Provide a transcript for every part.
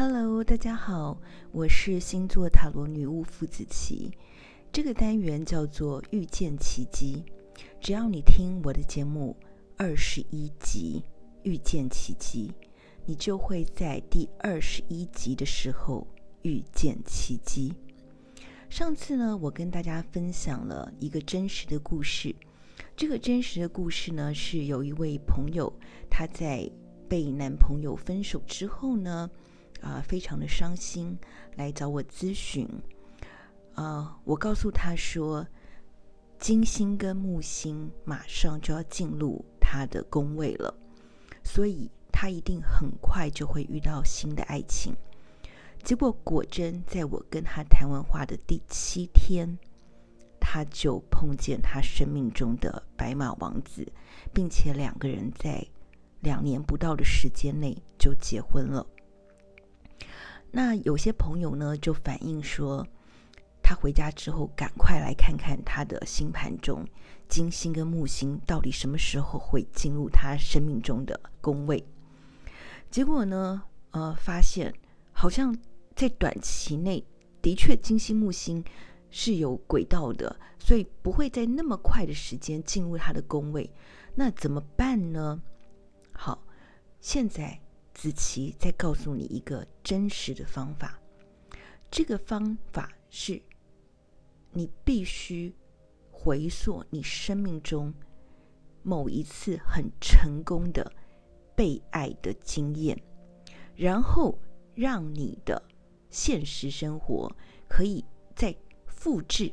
Hello，大家好，我是星座塔罗女巫傅子琪。这个单元叫做遇见奇迹。只要你听我的节目二十一集《遇见奇迹》，你就会在第二十一集的时候遇见奇迹。上次呢，我跟大家分享了一个真实的故事。这个真实的故事呢，是有一位朋友，她在被男朋友分手之后呢。啊，非常的伤心，来找我咨询。啊，我告诉他说，金星跟木星马上就要进入他的宫位了，所以他一定很快就会遇到新的爱情。结果果真，在我跟他谈完话的第七天，他就碰见他生命中的白马王子，并且两个人在两年不到的时间内就结婚了。那有些朋友呢，就反映说，他回家之后赶快来看看他的星盘中金星跟木星到底什么时候会进入他生命中的宫位。结果呢，呃，发现好像在短期内的确金星木星是有轨道的，所以不会在那么快的时间进入他的宫位。那怎么办呢？好，现在。子琪再告诉你一个真实的方法，这个方法是，你必须回溯你生命中某一次很成功的被爱的经验，然后让你的现实生活可以再复制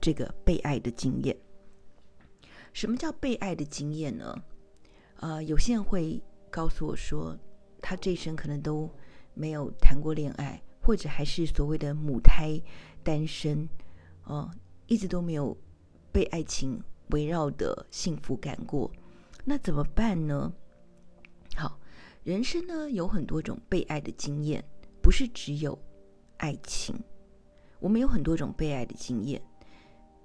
这个被爱的经验。什么叫被爱的经验呢？呃，有些人会告诉我说。他这一生可能都没有谈过恋爱，或者还是所谓的母胎单身，哦，一直都没有被爱情围绕的幸福感过。那怎么办呢？好，人生呢有很多种被爱的经验，不是只有爱情。我们有很多种被爱的经验，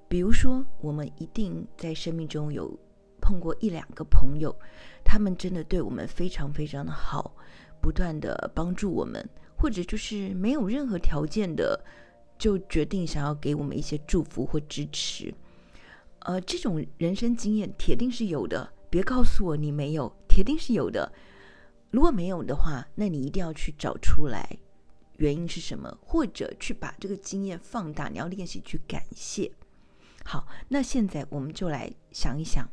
比如说，我们一定在生命中有碰过一两个朋友，他们真的对我们非常非常的好。不断的帮助我们，或者就是没有任何条件的，就决定想要给我们一些祝福或支持。呃，这种人生经验铁定是有的，别告诉我你没有，铁定是有的。如果没有的话，那你一定要去找出来，原因是什么，或者去把这个经验放大，你要练习去感谢。好，那现在我们就来想一想，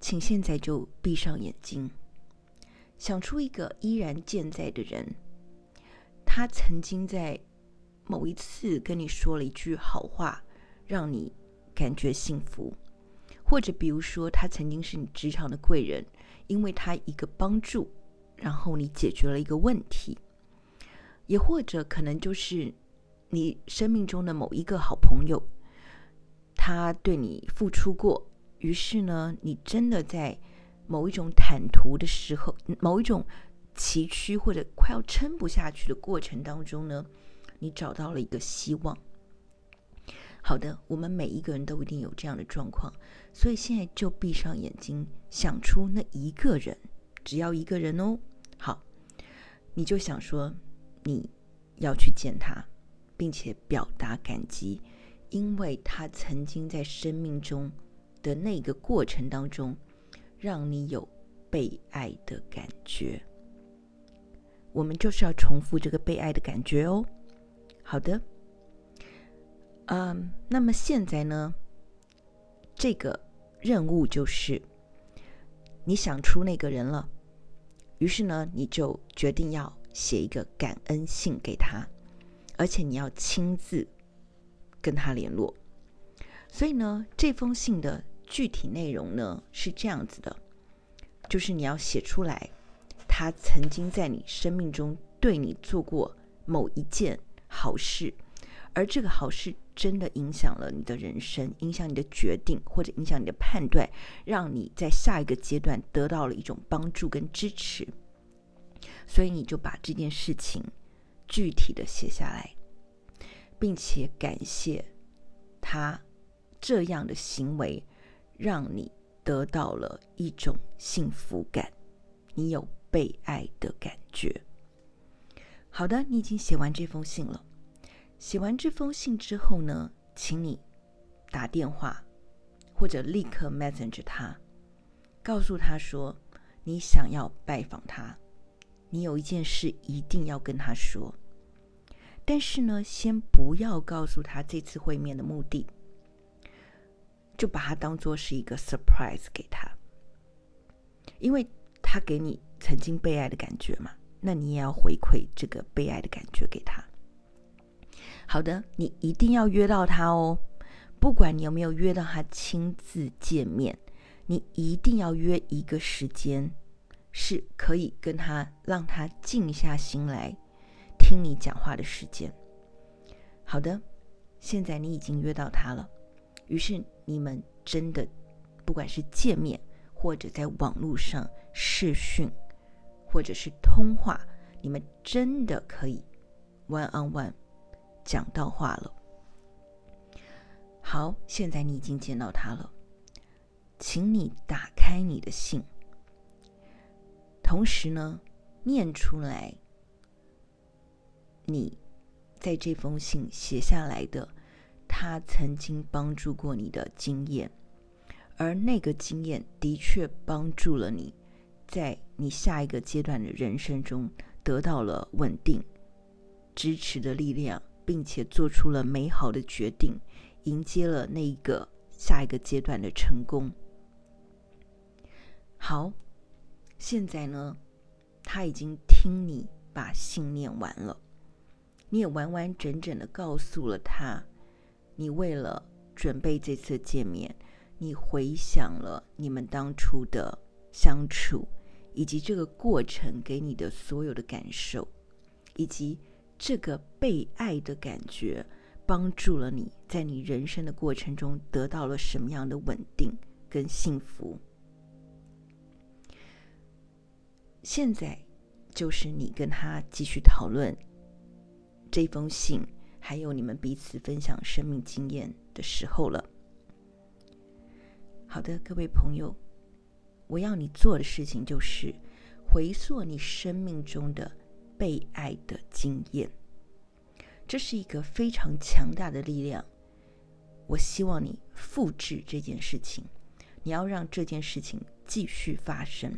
请现在就闭上眼睛。想出一个依然健在的人，他曾经在某一次跟你说了一句好话，让你感觉幸福；或者比如说，他曾经是你职场的贵人，因为他一个帮助，然后你解决了一个问题；也或者可能就是你生命中的某一个好朋友，他对你付出过，于是呢，你真的在。某一种坦途的时候，某一种崎岖或者快要撑不下去的过程当中呢，你找到了一个希望。好的，我们每一个人都一定有这样的状况，所以现在就闭上眼睛，想出那一个人，只要一个人哦。好，你就想说你要去见他，并且表达感激，因为他曾经在生命中的那个过程当中。让你有被爱的感觉，我们就是要重复这个被爱的感觉哦。好的，嗯，那么现在呢，这个任务就是你想出那个人了，于是呢，你就决定要写一个感恩信给他，而且你要亲自跟他联络。所以呢，这封信的。具体内容呢是这样子的，就是你要写出来，他曾经在你生命中对你做过某一件好事，而这个好事真的影响了你的人生，影响你的决定或者影响你的判断，让你在下一个阶段得到了一种帮助跟支持，所以你就把这件事情具体的写下来，并且感谢他这样的行为。让你得到了一种幸福感，你有被爱的感觉。好的，你已经写完这封信了。写完这封信之后呢，请你打电话或者立刻 message 他，告诉他说你想要拜访他，你有一件事一定要跟他说。但是呢，先不要告诉他这次会面的目的，就把它当做是一个 surprise 给他，因为他给你曾经被爱的感觉嘛。那你也要回馈这个被爱的感觉给他。好的，你一定要约到他哦。不管你有没有约到他亲自见面，你一定要约一个时间，是可以跟他让他静下心来听你讲话的时间。好的，现在你已经约到他了，于是你们真的不管是见面或者在网络上视讯。或者是通话，你们真的可以 one on one 讲到话了。好，现在你已经见到他了，请你打开你的信，同时呢，念出来你在这封信写下来的他曾经帮助过你的经验，而那个经验的确帮助了你。在你下一个阶段的人生中，得到了稳定、支持的力量，并且做出了美好的决定，迎接了那一个下一个阶段的成功。好，现在呢，他已经听你把信念完了，你也完完整整的告诉了他，你为了准备这次见面，你回想了你们当初的相处。以及这个过程给你的所有的感受，以及这个被爱的感觉，帮助了你在你人生的过程中得到了什么样的稳定跟幸福。现在就是你跟他继续讨论这封信，还有你们彼此分享生命经验的时候了。好的，各位朋友。我要你做的事情就是回溯你生命中的被爱的经验，这是一个非常强大的力量。我希望你复制这件事情，你要让这件事情继续发生。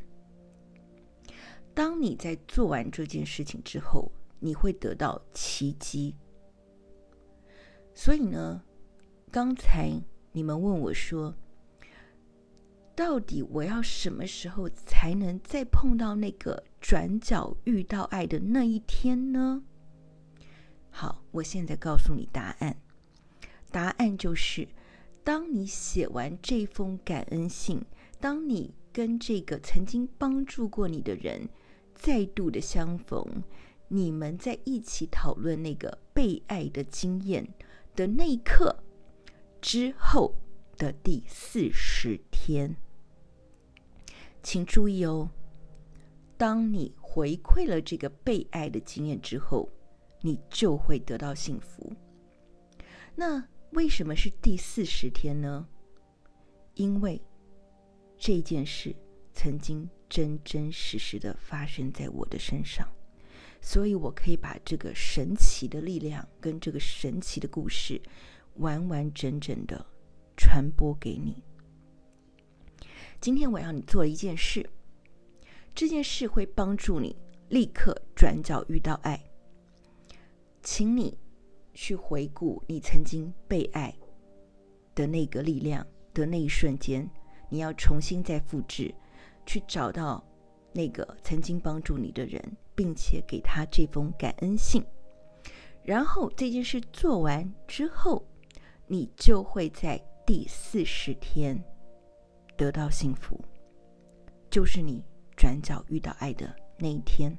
当你在做完这件事情之后，你会得到奇迹。所以呢，刚才你们问我说，到底我要什么时候才能再碰到那个转角遇到爱的那一天呢？好，我现在告诉你答案。答案就是，当你写完这封感恩信，当你跟这个曾经帮助过你的人再度的相逢，你们在一起讨论那个被爱的经验的那一刻之后的第四十天。请注意哦，当你回馈了这个被爱的经验之后，你就会得到幸福。那为什么是第四十天呢？因为这件事曾经真真实实的发生在我的身上，所以我可以把这个神奇的力量跟这个神奇的故事完完整整的传播给你。今天我要你做一件事，这件事会帮助你立刻转角遇到爱。请你去回顾你曾经被爱的那个力量的那一瞬间，你要重新再复制，去找到那个曾经帮助你的人，并且给他这封感恩信。然后这件事做完之后，你就会在第四十天。得到幸福，就是你转角遇到爱的那一天。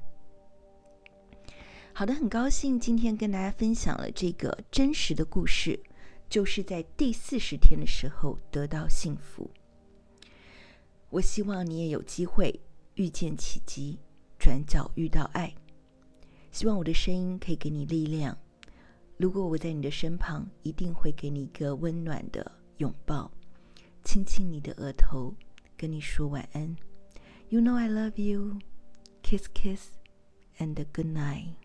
好的，很高兴今天跟大家分享了这个真实的故事，就是在第四十天的时候得到幸福。我希望你也有机会遇见奇迹，转角遇到爱。希望我的声音可以给你力量。如果我在你的身旁，一定会给你一个温暖的拥抱。亲亲你的额头，跟你说晚安。You know I love you. Kiss, kiss, and good night.